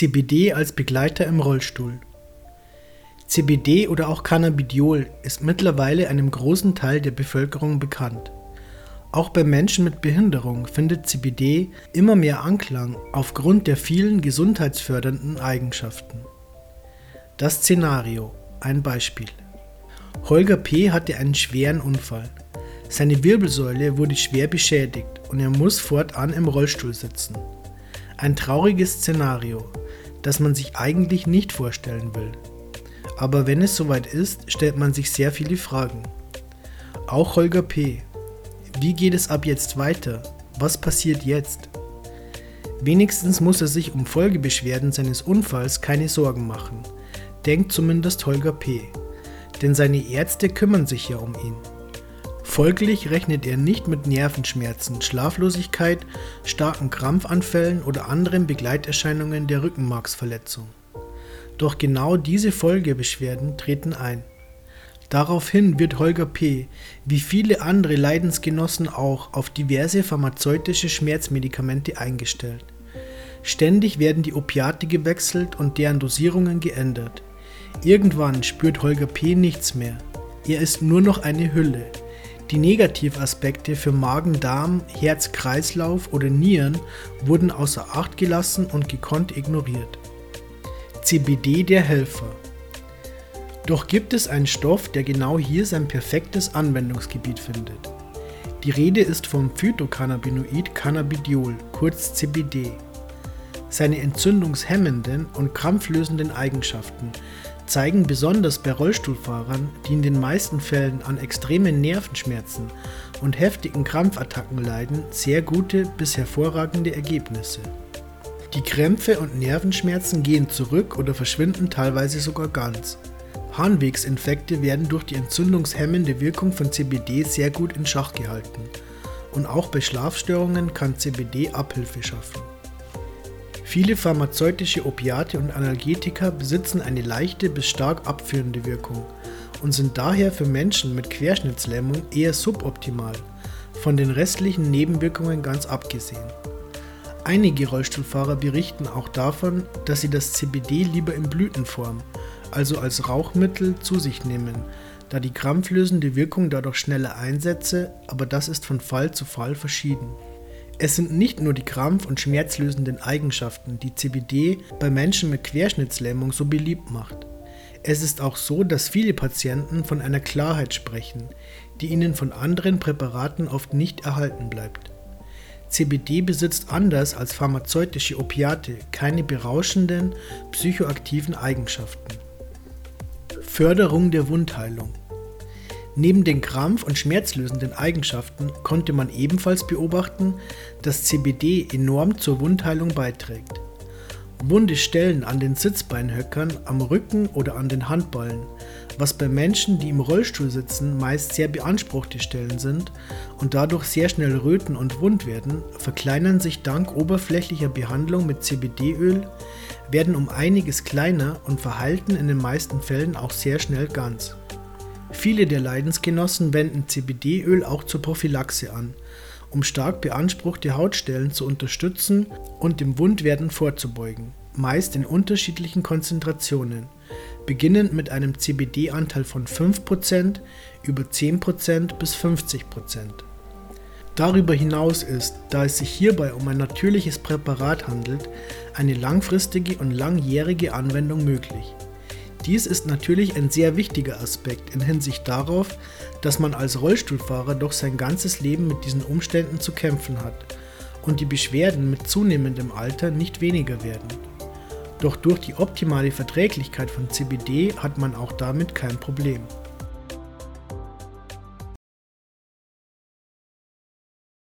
CBD als Begleiter im Rollstuhl. CBD oder auch Cannabidiol ist mittlerweile einem großen Teil der Bevölkerung bekannt. Auch bei Menschen mit Behinderung findet CBD immer mehr Anklang aufgrund der vielen gesundheitsfördernden Eigenschaften. Das Szenario, ein Beispiel. Holger P. hatte einen schweren Unfall. Seine Wirbelsäule wurde schwer beschädigt und er muss fortan im Rollstuhl sitzen. Ein trauriges Szenario, das man sich eigentlich nicht vorstellen will. Aber wenn es soweit ist, stellt man sich sehr viele Fragen. Auch Holger P. Wie geht es ab jetzt weiter? Was passiert jetzt? Wenigstens muss er sich um Folgebeschwerden seines Unfalls keine Sorgen machen, denkt zumindest Holger P. Denn seine Ärzte kümmern sich ja um ihn. Folglich rechnet er nicht mit Nervenschmerzen, Schlaflosigkeit, starken Krampfanfällen oder anderen Begleiterscheinungen der Rückenmarksverletzung. Doch genau diese Folgebeschwerden treten ein. Daraufhin wird Holger P., wie viele andere Leidensgenossen auch, auf diverse pharmazeutische Schmerzmedikamente eingestellt. Ständig werden die Opiate gewechselt und deren Dosierungen geändert. Irgendwann spürt Holger P. nichts mehr. Er ist nur noch eine Hülle. Die Negativaspekte für Magen, Darm, Herz, Kreislauf oder Nieren wurden außer Acht gelassen und gekonnt ignoriert. CBD der Helfer. Doch gibt es einen Stoff, der genau hier sein perfektes Anwendungsgebiet findet. Die Rede ist vom Phytocannabinoid Cannabidiol, kurz CBD. Seine entzündungshemmenden und krampflösenden Eigenschaften zeigen besonders bei Rollstuhlfahrern, die in den meisten Fällen an extremen Nervenschmerzen und heftigen Krampfattacken leiden, sehr gute bis hervorragende Ergebnisse. Die Krämpfe und Nervenschmerzen gehen zurück oder verschwinden teilweise sogar ganz. Harnwegsinfekte werden durch die entzündungshemmende Wirkung von CBD sehr gut in Schach gehalten. Und auch bei Schlafstörungen kann CBD Abhilfe schaffen. Viele pharmazeutische Opiate und Analgetika besitzen eine leichte bis stark abführende Wirkung und sind daher für Menschen mit Querschnittslähmung eher suboptimal, von den restlichen Nebenwirkungen ganz abgesehen. Einige Rollstuhlfahrer berichten auch davon, dass sie das CBD lieber in Blütenform also als Rauchmittel, zu sich nehmen, da die krampflösende Wirkung dadurch schneller einsetze, aber das ist von Fall zu Fall verschieden. Es sind nicht nur die krampf- und schmerzlösenden Eigenschaften, die CBD bei Menschen mit Querschnittslähmung so beliebt macht. Es ist auch so, dass viele Patienten von einer Klarheit sprechen, die ihnen von anderen Präparaten oft nicht erhalten bleibt. CBD besitzt anders als pharmazeutische Opiate keine berauschenden, psychoaktiven Eigenschaften. Förderung der Wundheilung. Neben den krampf- und schmerzlösenden Eigenschaften konnte man ebenfalls beobachten, dass CBD enorm zur Wundheilung beiträgt. Wunde Stellen an den Sitzbeinhöckern, am Rücken oder an den Handballen, was bei Menschen, die im Rollstuhl sitzen, meist sehr beanspruchte Stellen sind und dadurch sehr schnell röten und wund werden, verkleinern sich dank oberflächlicher Behandlung mit CBD-Öl, werden um einiges kleiner und verhalten in den meisten Fällen auch sehr schnell ganz. Viele der Leidensgenossen wenden CBD-Öl auch zur Prophylaxe an, um stark beanspruchte Hautstellen zu unterstützen und dem Wundwerden vorzubeugen, meist in unterschiedlichen Konzentrationen, beginnend mit einem CBD-Anteil von 5% über 10% bis 50%. Darüber hinaus ist, da es sich hierbei um ein natürliches Präparat handelt, eine langfristige und langjährige Anwendung möglich. Dies ist natürlich ein sehr wichtiger Aspekt in Hinsicht darauf, dass man als Rollstuhlfahrer doch sein ganzes Leben mit diesen Umständen zu kämpfen hat und die Beschwerden mit zunehmendem Alter nicht weniger werden. Doch durch die optimale Verträglichkeit von CBD hat man auch damit kein Problem.